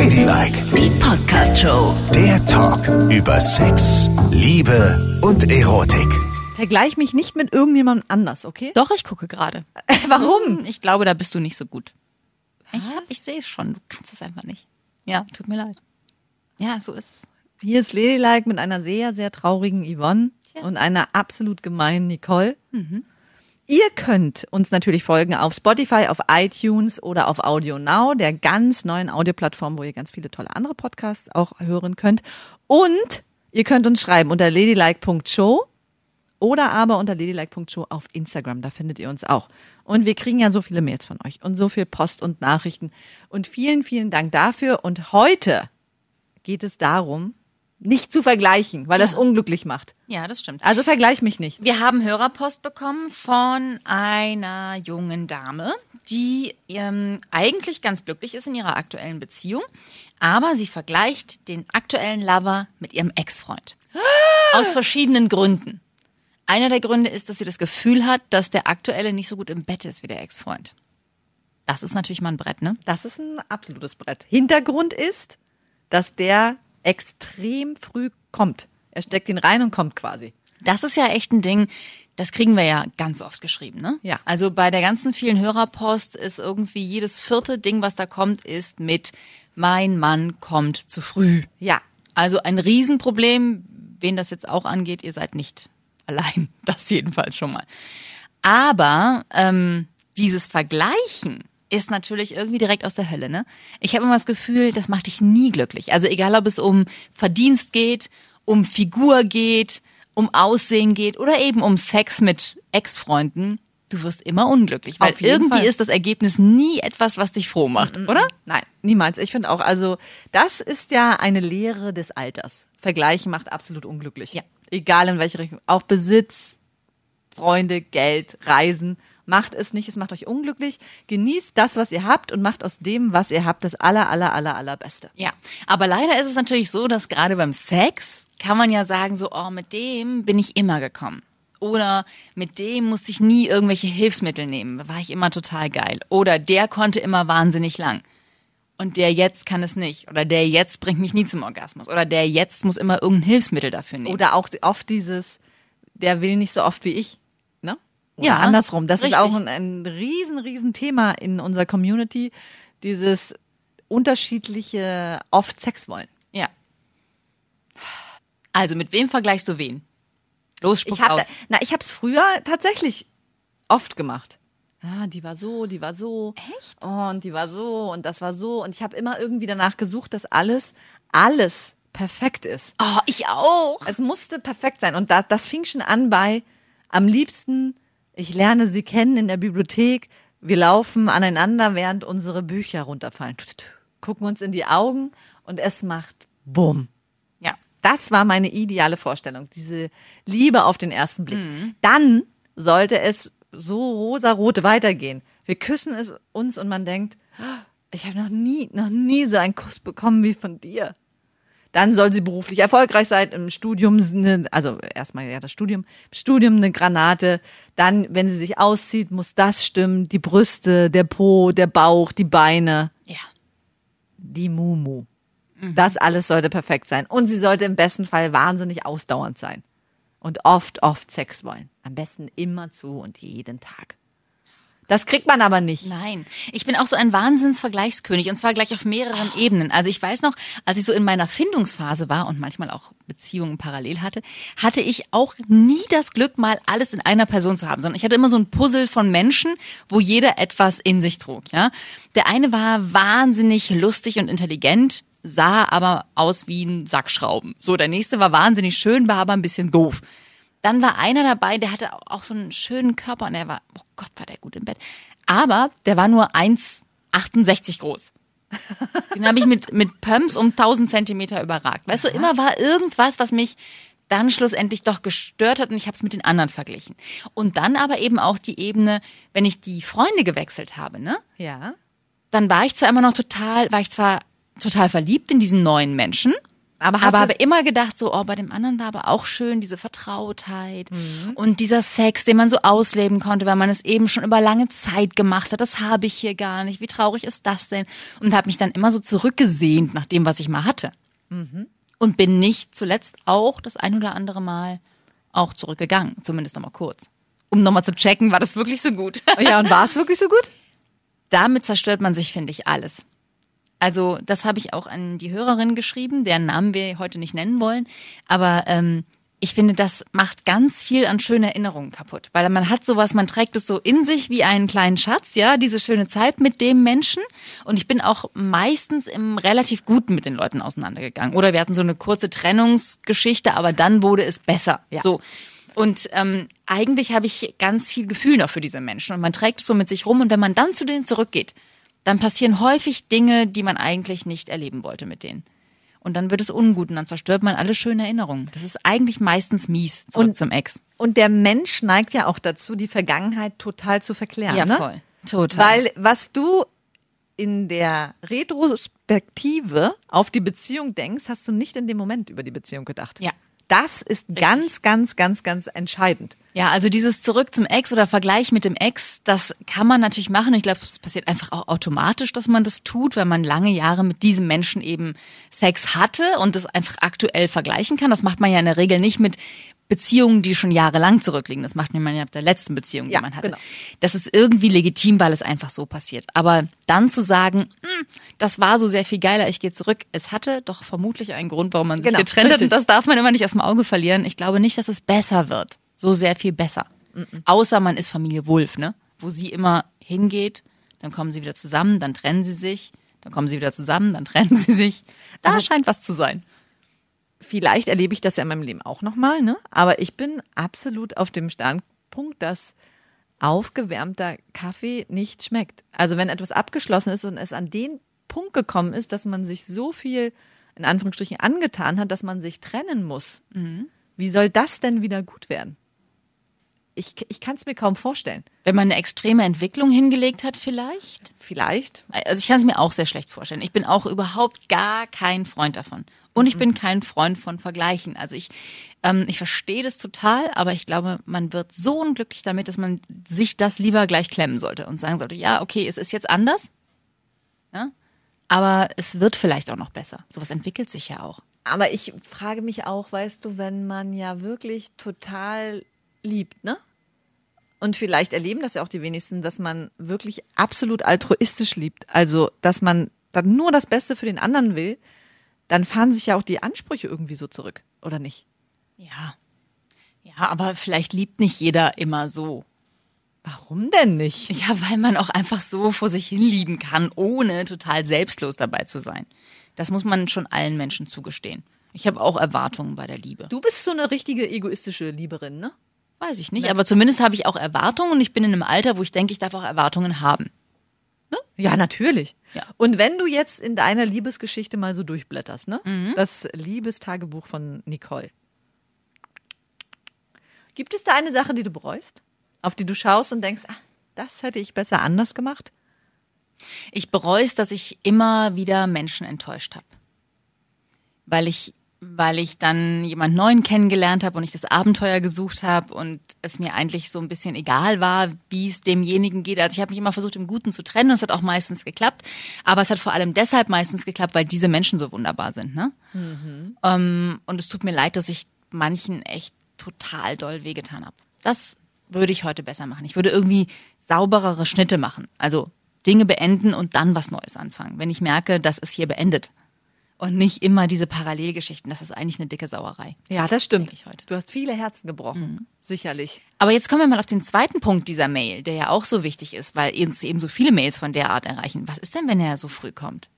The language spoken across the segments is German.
Ladylike, Die Podcast-Show. der Talk über Sex, Liebe und Erotik. Vergleich mich nicht mit irgendjemandem anders, okay? Doch, ich gucke gerade. Warum? Ich glaube, da bist du nicht so gut. Ich, hab- ich sehe es schon. Du kannst es einfach nicht. Ja, tut mir leid. Ja, so ist es. Hier ist Ladylike mit einer sehr, sehr traurigen Yvonne Tja. und einer absolut gemeinen Nicole. Ihr könnt uns natürlich folgen auf Spotify, auf iTunes oder auf Audio Now, der ganz neuen Audioplattform, wo ihr ganz viele tolle andere Podcasts auch hören könnt. Und ihr könnt uns schreiben unter ladylike.show oder aber unter ladylike.show auf Instagram, da findet ihr uns auch. Und wir kriegen ja so viele Mails von euch und so viel Post und Nachrichten. Und vielen, vielen Dank dafür. Und heute geht es darum, nicht zu vergleichen, weil das Ja. unglücklich macht. Ja, das stimmt. Also vergleich mich nicht. Wir haben Hörerpost bekommen von einer jungen Dame, die ähm, eigentlich ganz glücklich ist in ihrer aktuellen Beziehung, aber sie vergleicht den aktuellen Lover mit ihrem Ex-Freund. Aus verschiedenen Gründen. Einer der Gründe ist, dass sie das Gefühl hat, dass der aktuelle nicht so gut im Bett ist wie der Ex-Freund. Das ist natürlich mal ein Brett, ne? Das ist ein absolutes Brett. Hintergrund ist, dass der extrem früh kommt. Er steckt ihn rein und kommt quasi. Das ist ja echt ein Ding, das kriegen wir ja ganz oft geschrieben, ne? Ja. Also bei der ganzen vielen Hörerpost ist irgendwie jedes vierte Ding, was da kommt, ist mit mein Mann kommt zu früh. Ja. Also ein Riesenproblem, wen das jetzt auch angeht, ihr seid nicht allein. Das jedenfalls schon mal. Aber ähm, dieses Vergleichen ist natürlich irgendwie direkt aus der Hölle, ne? Ich habe immer das Gefühl, das macht dich nie glücklich. Also egal, ob es um Verdienst geht, um Figur geht, um Aussehen geht oder eben um Sex mit Ex-Freunden, du wirst immer unglücklich, weil irgendwie Fall. Mm, ist das Ergebnis nie etwas, was dich froh macht, oder? Nein, niemals. Ich finde auch, also das ist ja eine Lehre des Alters. Vergleichen macht absolut unglücklich. Ja. Egal in welche Richtung. Auch Besitz, Freunde, Geld, Reisen. Macht es nicht, es macht euch unglücklich. Genießt das, was ihr habt und macht aus dem, was ihr habt, das aller, aller, aller, allerbeste. Ja, aber leider ist es natürlich so, dass gerade beim Sex kann man ja sagen, so, oh, mit dem bin ich immer gekommen. Oder mit dem musste ich nie irgendwelche Hilfsmittel nehmen, da war ich immer total geil. Oder der konnte immer wahnsinnig lang. Und der jetzt kann es nicht. Oder der jetzt bringt mich nie zum Orgasmus. Oder der jetzt muss immer irgendein Hilfsmittel dafür nehmen. Oder auch oft dieses, der will nicht so oft wie ich. Oder Ja, andersrum. Das ist richtig. auch ein, ein riesen, riesen Thema in unserer Community. Dieses unterschiedliche oft Sex wollen. ja. Also, mit wem vergleichst du wen? Los, spuck's Ich hab, aus. na, ich habe es früher tatsächlich oft gemacht. Ja, die war so, die war so. Echt? und die war so und das war so. Und ich habe immer irgendwie danach gesucht, dass alles, alles perfekt ist. Oh, ich auch. Es musste perfekt sein. Und das, das fing schon an bei am liebsten, ich lerne sie kennen in der Bibliothek. Wir laufen aneinander, während unsere Bücher runterfallen. Gucken uns in die Augen und es macht Bumm. Ja. Das war meine ideale Vorstellung, diese Liebe auf den ersten Blick. Mhm. Dann sollte es so rosarote weitergehen. Wir küssen es uns und man denkt, "Ah, ich habe noch nie, noch nie so einen Kuss bekommen wie von dir. Dann soll sie beruflich erfolgreich sein, im Studium, eine, also erstmal ja das Studium, im Studium eine Granate. Dann, wenn sie sich auszieht, muss das stimmen, die Brüste, der Po, der Bauch, die Beine Ja. die Mumu. Das alles sollte perfekt sein. Und sie sollte im besten Fall wahnsinnig ausdauernd sein. Und oft, oft Sex wollen. Am besten immer zu und jeden Tag. Das kriegt man aber nicht. Nein, ich bin auch so ein Wahnsinnsvergleichskönig und zwar gleich auf mehreren Ebenen. Also ich weiß noch, als ich so in meiner Findungsphase war und manchmal auch Beziehungen parallel hatte, hatte ich auch nie das Glück, mal alles in einer Person zu haben, sondern ich hatte immer so ein Puzzle von Menschen, wo jeder etwas in sich trug. Ja, der eine war wahnsinnig lustig und intelligent, sah aber aus wie ein Sack Schrauben. So, der nächste war wahnsinnig schön, war aber ein bisschen doof. Dann war einer dabei, der hatte auch so einen schönen Körper und der war, oh Gott, war der gut im Bett. Aber der war nur 1,68 groß. Den habe ich mit, mit Pumps um 1000 Zentimeter überragt. Weißt du, immer war irgendwas, was mich dann schlussendlich doch gestört hat und ich habe es mit den anderen verglichen. Und dann aber eben auch die Ebene, wenn ich die Freunde gewechselt habe, ne? Ja. dann war ich zwar immer noch total, war ich zwar total verliebt in diesen neuen Menschen, Aber aber habe immer gedacht, so, oh, bei dem anderen war aber auch schön diese Vertrautheit Mhm. und dieser Sex, den man so ausleben konnte, weil man es eben schon über lange Zeit gemacht hat. Das habe ich hier gar nicht. Wie traurig ist das denn? Und habe mich dann immer so zurückgesehnt nach dem, was ich mal hatte. Mhm. Und bin nicht zuletzt auch das ein oder andere Mal auch zurückgegangen, zumindest nochmal kurz. Um nochmal zu checken, war das wirklich so gut? Ja, und war es wirklich so gut? damit zerstört man sich, finde ich, alles. Also das habe ich auch an die Hörerin geschrieben, deren Namen wir heute nicht nennen wollen. Aber ähm, ich finde, das macht ganz viel an schönen Erinnerungen kaputt. Weil man hat sowas, man trägt es so in sich wie einen kleinen Schatz, ja, diese schöne Zeit mit dem Menschen. Und ich bin auch meistens im relativ Guten mit den Leuten auseinandergegangen. Oder wir hatten so eine kurze Trennungsgeschichte, aber dann wurde es besser. Ja. So. Und ähm, eigentlich habe ich ganz viel Gefühl noch für diese Menschen. Und man trägt es so mit sich rum. Und wenn man dann zu denen zurückgeht, dann passieren häufig Dinge, die man eigentlich nicht erleben wollte mit denen. Und dann wird es ungut und dann zerstört man alle schönen Erinnerungen. Das ist eigentlich meistens mies zurück Und- zum Ex. Und der Mensch neigt ja auch dazu, die Vergangenheit total zu verklären. Ja, ne? voll. Total. Weil was du in der Retrospektive auf die Beziehung denkst, hast du nicht in dem Moment über die Beziehung gedacht. Ja. Das ist ganz, ganz, ganz, ganz entscheidend. Ja, also dieses Zurück zum Ex oder Vergleich mit dem Ex, das kann man natürlich machen. Ich glaube, es passiert einfach auch automatisch, dass man das tut, wenn man lange Jahre mit diesem Menschen eben Sex hatte und das einfach aktuell vergleichen kann. Das macht man ja in der Regel nicht mit Beziehungen, die schon jahrelang zurückliegen. Das macht man ja ab der letzten Beziehung, Ja, die man hatte. genau. Das ist irgendwie legitim, weil es einfach so passiert. Aber dann zu sagen, "Hm, das war so sehr viel geiler, ich gehe zurück. Es hatte doch vermutlich einen Grund, warum man sich Genau, getrennt hat. richtig. Und das darf man immer nicht aus dem Auge verlieren. Ich glaube nicht, dass es besser wird. So sehr viel besser. Außer man ist Familie Wulf, ne? Wo sie immer hingeht, dann kommen sie wieder zusammen, dann trennen sie sich, dann kommen sie wieder zusammen, dann trennen sie sich. Da scheint was zu sein. Vielleicht erlebe ich das ja in meinem Leben auch nochmal, ne? Aber ich bin absolut auf dem Standpunkt, dass aufgewärmter Kaffee nicht schmeckt. Also wenn etwas abgeschlossen ist und es an den Punkt gekommen ist, dass man sich so viel in Anführungsstrichen angetan hat, dass man sich trennen muss. Wie soll das denn wieder gut werden? Ich, ich kann es mir kaum vorstellen. Wenn man eine extreme Entwicklung hingelegt hat, vielleicht. Vielleicht. Also ich kann es mir auch sehr schlecht vorstellen. Ich bin auch überhaupt gar kein Freund davon. Und ich bin kein Freund von Vergleichen. Also ich, ähm, ich verstehe das total, aber ich glaube, man wird so unglücklich damit, dass man sich das lieber gleich klemmen sollte und sagen sollte, ja, okay, es ist jetzt anders, ja, aber es wird vielleicht auch noch besser. Sowas entwickelt sich ja auch. Aber ich frage mich auch, weißt du, wenn man ja wirklich total liebt, ne? Und vielleicht erleben das ja auch die wenigsten, dass man wirklich absolut altruistisch liebt. Also, dass man dann nur das Beste für den anderen will, dann fahren sich ja auch die Ansprüche irgendwie so zurück, oder nicht? Ja. Ja, aber vielleicht liebt nicht jeder immer so. Warum denn nicht? Ja, weil man auch einfach so vor sich hin lieben kann, ohne total selbstlos dabei zu sein. Das muss man schon allen Menschen zugestehen. Ich habe auch Erwartungen bei der Liebe. Du bist so eine richtige egoistische Lieberin, ne? Weiß ich nicht, aber zumindest habe ich auch Erwartungen und ich bin in einem Alter, wo ich denke, ich darf auch Erwartungen haben. Ja, natürlich. Ja. Und wenn du jetzt in deiner Liebesgeschichte mal so durchblätterst, ne? Das Liebestagebuch von Nicole. Gibt es da eine Sache, die du bereust? Auf die du schaust und denkst, ah, das hätte ich besser anders gemacht? Ich bereue es, dass ich immer wieder Menschen enttäuscht habe. Weil ich, weil ich dann jemand Neuen kennengelernt habe und ich das Abenteuer gesucht habe und es mir eigentlich so ein bisschen egal war, wie es demjenigen geht. Also ich habe mich immer versucht, im Guten zu trennen und es hat auch meistens geklappt. Aber es hat vor allem deshalb meistens geklappt, weil diese Menschen so wunderbar sind. Ne? Ähm, und es tut mir leid, dass ich manchen echt total doll wehgetan habe. Das würde ich heute besser machen. Ich würde irgendwie sauberere Schnitte machen. Also Dinge beenden und dann was Neues anfangen. Wenn ich merke, das ist hier beendet. Und nicht immer diese Parallelgeschichten. Das ist eigentlich eine dicke Sauerei. Ja, das stimmt. Du hast viele Herzen gebrochen. Sicherlich. Aber jetzt kommen wir mal auf den zweiten Punkt dieser Mail, der ja auch so wichtig ist, weil uns eben so viele Mails von der Art erreichen. Was ist denn, wenn er so früh kommt?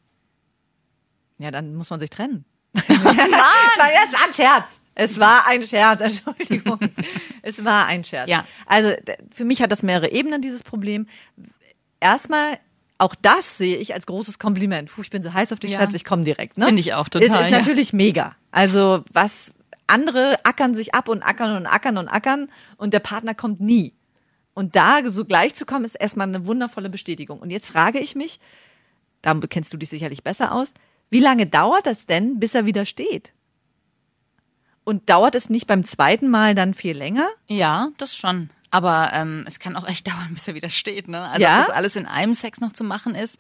Ja, dann muss man sich trennen. Nein, es war ein Scherz. Es war ein Scherz, Entschuldigung. es war ein Scherz. Ja. Also für mich hat das mehrere Ebenen, dieses Problem. Erstmal, auch das sehe ich als großes Kompliment. Puh, ich bin so heiß auf dich, Ja. Schatz, ich komme direkt. Ne? Finde ich auch total, Es ist ja. natürlich mega. Also was andere ackern sich ab und ackern und ackern und ackern und der Partner kommt nie. Und da so gleich zu kommen, ist erstmal eine wundervolle Bestätigung. Und jetzt frage ich mich, da kennst du dich sicherlich besser aus, Wie lange dauert das denn, bis er wieder steht? Und dauert es nicht beim zweiten Mal dann viel länger? Ja, das schon. Aber ähm, es kann auch echt dauern, bis er wieder steht. Ne? Also Ja? ob das alles in einem Sex noch zu machen ist,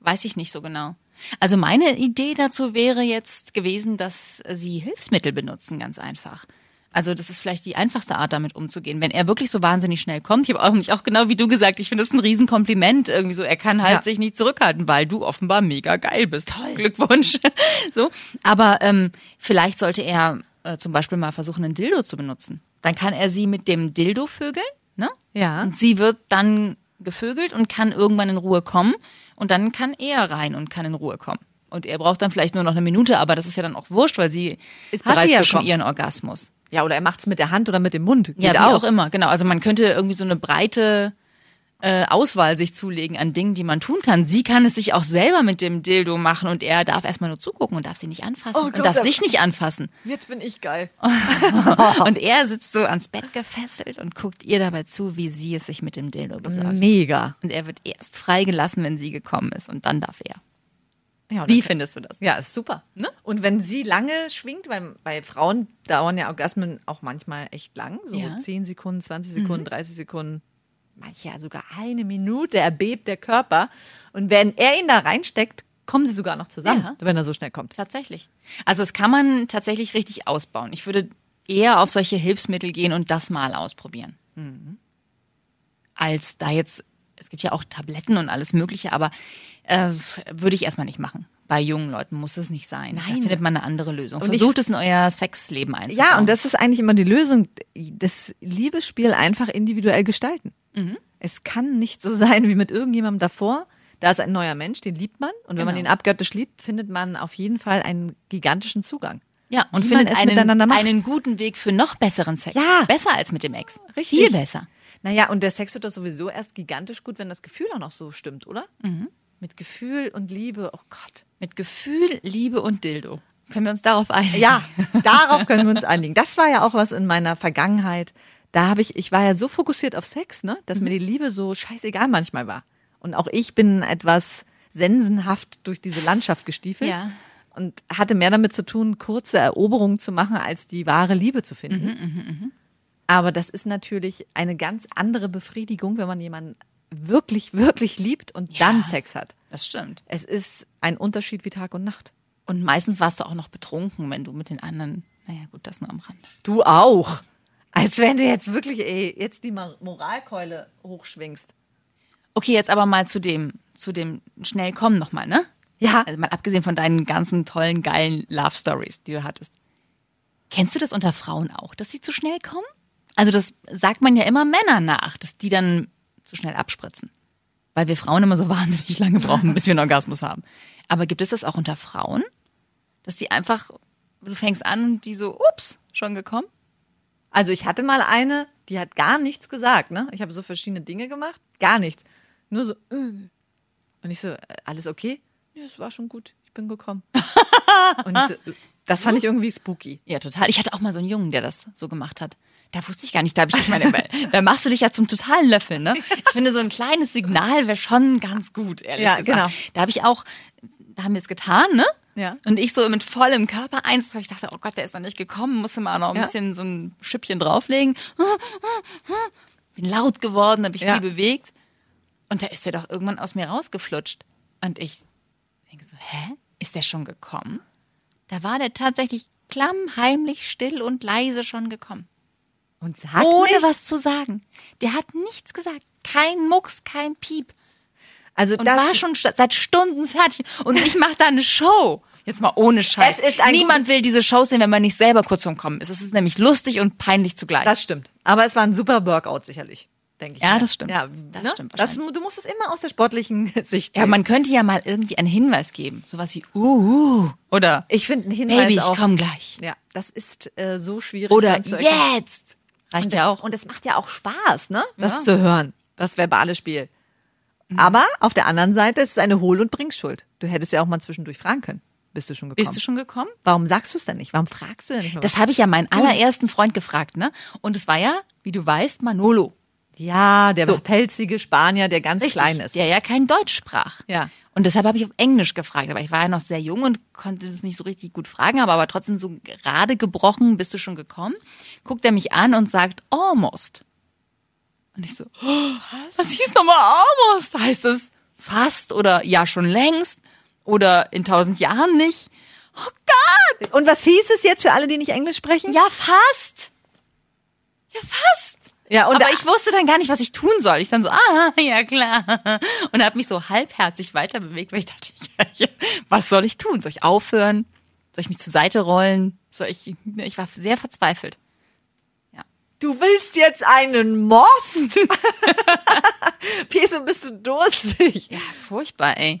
weiß ich nicht so genau. Also meine Idee dazu wäre jetzt gewesen, dass sie Hilfsmittel benutzen, ganz einfach. Also das ist vielleicht die einfachste Art, damit umzugehen. Wenn er wirklich so wahnsinnig schnell kommt, ich habe auch nicht auch genau wie du gesagt, ich finde das ein Riesenkompliment irgendwie so. Er kann halt Ja. sich nicht zurückhalten, weil du offenbar mega geil bist. Toll. Glückwunsch. so, aber ähm, vielleicht sollte er äh, zum Beispiel mal versuchen, einen Dildo zu benutzen. Dann kann er sie mit dem Dildo vögeln, ne? Ja. Und sie wird dann gevögelt und kann irgendwann in Ruhe kommen. Und dann kann er rein und kann in Ruhe kommen. Und er braucht dann vielleicht nur noch eine Minute, aber das ist ja dann auch wurscht, weil sie Ist hatte bereits ja schon ihren Orgasmus. Ja, oder er macht's mit der Hand oder mit dem Mund. Geht Ja, wie auch. auch. immer, genau. Also man könnte irgendwie so eine breite äh, Auswahl sich zulegen an Dingen, die man tun kann. Sie kann es sich auch selber mit dem Dildo machen und er darf erstmal nur zugucken und darf sie nicht anfassen Oh und Gott, darf aber- sich nicht anfassen. Jetzt bin ich geil. Und er sitzt so ans Bett gefesselt und guckt ihr dabei zu, wie sie es sich mit dem Dildo besorgt. Mega. Und er wird erst freigelassen, wenn sie gekommen ist und dann darf er. Ja, und Wie findest du das? Ja, ist super. Ne? Und wenn sie lange schwingt, weil bei Frauen dauern ja Orgasmen auch manchmal echt lang, so Ja. 10 Sekunden, 20 Sekunden, 30 Sekunden, manche ja sogar eine Minute, erbebt der Körper. Und wenn er ihn da reinsteckt, kommen sie sogar noch zusammen, Ja. wenn er so schnell kommt. Tatsächlich. Also das kann man tatsächlich richtig ausbauen. Ich würde eher auf solche Hilfsmittel gehen und das mal ausprobieren. Als da jetzt, es gibt ja auch Tabletten und alles Mögliche, aber äh, würde ich erstmal nicht machen. Bei jungen Leuten muss es nicht sein. Da Nein. findet man eine andere Lösung. Und ich- Versucht es in euer Sexleben einzubauen. Ja, und das ist eigentlich immer die Lösung, das Liebesspiel einfach individuell gestalten. Mhm. Es kann nicht so sein wie mit irgendjemandem davor. Da ist ein neuer Mensch, den liebt man. Und wenn man Genau. ihn abgöttisch liebt, findet man auf jeden Fall einen gigantischen Zugang. Ja, und man findet einen, einen guten Weg für noch besseren Sex. Ja. Besser als mit dem Ex. Richtig. Viel besser. Naja, und der Sex wird doch sowieso erst gigantisch gut, wenn das Gefühl auch noch so stimmt, oder? Mhm. Mit Gefühl und Liebe, oh Gott. Mit Gefühl, Liebe und Dildo. Können wir uns darauf einigen? Ja, darauf können wir uns einigen. Das war ja auch was in meiner Vergangenheit. Da habe ich, ich war ja so fokussiert auf Sex, ne, dass Mhm. mir die Liebe so scheißegal manchmal war. Und auch ich bin etwas sensenhaft durch diese Landschaft gestiefelt. Ja. Und hatte mehr damit zu tun, kurze Eroberungen zu machen, als die wahre Liebe zu finden. Mhm, Aber das ist natürlich eine ganz andere Befriedigung, wenn man jemanden wirklich, wirklich liebt und dann Sex hat. Das stimmt. Es ist ein Unterschied wie Tag und Nacht. Und meistens warst du auch noch betrunken, wenn du mit den anderen. Naja, gut, das nur am Rand. Du auch. Als wenn du jetzt wirklich, ey, jetzt die Mor- Moralkeule hochschwingst. Okay, jetzt aber mal zu dem, zu dem schnell kommen nochmal, ne? Ja. Also mal abgesehen von deinen ganzen tollen, geilen Love Stories, die du hattest. Kennst du das unter Frauen auch, dass sie zu schnell kommen? Also das sagt man ja immer Männern nach, dass die dann zu schnell abspritzen. Weil wir Frauen immer so wahnsinnig lange brauchen, bis wir einen Orgasmus haben. Aber gibt es das auch unter Frauen? Dass die einfach, du fängst an und die so, ups, schon gekommen? Also ich hatte mal eine, die hat gar nichts gesagt, ne? Ich habe so verschiedene Dinge gemacht, gar nichts. Nur so, äh. und ich so, äh, alles okay? Ja, es war schon gut, ich bin gekommen. und ich so, das fand ich irgendwie spooky. Ja, total. Ich hatte auch mal so einen Jungen, der das so gemacht hat. Da wusste ich gar nicht, da habe ich, ich meine, da machst du dich ja zum totalen Löffel, ne? Ich finde, so ein kleines Signal wäre schon ganz gut, ehrlich Ja, gesagt. genau. Da habe ich auch, da haben wir es getan, ne? Ja. Und ich so mit vollem Körper eins, ich dachte, oh Gott, der ist noch nicht gekommen, musste mal noch ein Ja. bisschen so ein Schüppchen drauflegen. Bin laut geworden, habe ich Ja. viel bewegt. Und da ist er doch irgendwann aus mir rausgeflutscht. Und ich denke so, hä? Ist der schon gekommen? Da war der tatsächlich klammheimlich still und leise schon gekommen. Und sag Ohne nichts. was zu sagen. Der hat nichts gesagt. Kein Mucks, kein Piep. Also Und das war schon seit Stunden fertig. Und ich mache da eine Show. Jetzt mal ohne Scheiß. Niemand will diese Shows sehen, wenn man nicht selber kurz vorm Kommen ist. Es ist nämlich lustig und peinlich zugleich. Das stimmt. Aber es war ein super Workout sicherlich, denke ich. Ja, mir. das stimmt. Ja, Das ne? stimmt Das, du musst es immer aus der sportlichen Sicht ja, sehen. man könnte ja mal irgendwie einen Hinweis geben. Sowas wie, uh, oder Ich finde einen Hinweis Baby, ich auch. komm gleich. Ja, das ist äh, so schwierig. Oder jetzt. Reicht ja auch. Und es macht ja auch Spaß, ne? Das Ja. Mhm. zu hören, das verbale Spiel. Aber auf der anderen Seite ist es eine Hohl- und Bringschuld. Du hättest ja auch mal zwischendurch fragen können. Bist du schon gekommen? Bist du schon gekommen? Warum sagst du es denn nicht? Warum fragst du denn nicht? Das habe ich ja meinen allerersten Freund gefragt, ne? Und es war ja, wie du weißt, Manolo. Ja, der So. pelzige Spanier, der ganz Richtig, klein ist. der ja kein Deutsch sprach. Ja. Und deshalb habe ich auf Englisch gefragt, aber ich war ja noch sehr jung und konnte das nicht so richtig gut fragen, habe aber trotzdem so gerade gebrochen, bist du schon gekommen? Guckt er mich an und sagt, almost. Und ich so, oh, was hieß nochmal almost? Heißt es fast oder ja schon längst oder in tausend Jahren nicht? Oh Gott! Und was hieß es jetzt für alle, die nicht Englisch sprechen? Ja, fast. Ja, fast. Ja, und aber ich wusste dann gar nicht, was ich tun soll. Ich dann so, ah, ja klar. Und habe mich so halbherzig weiter bewegt, weil ich dachte, ja, ja, was soll ich tun? Soll ich aufhören? Soll ich mich zur Seite rollen? Soll ich, ich war sehr verzweifelt. Du willst jetzt einen Most? Wieso bist du durstig? Ja, furchtbar, ey.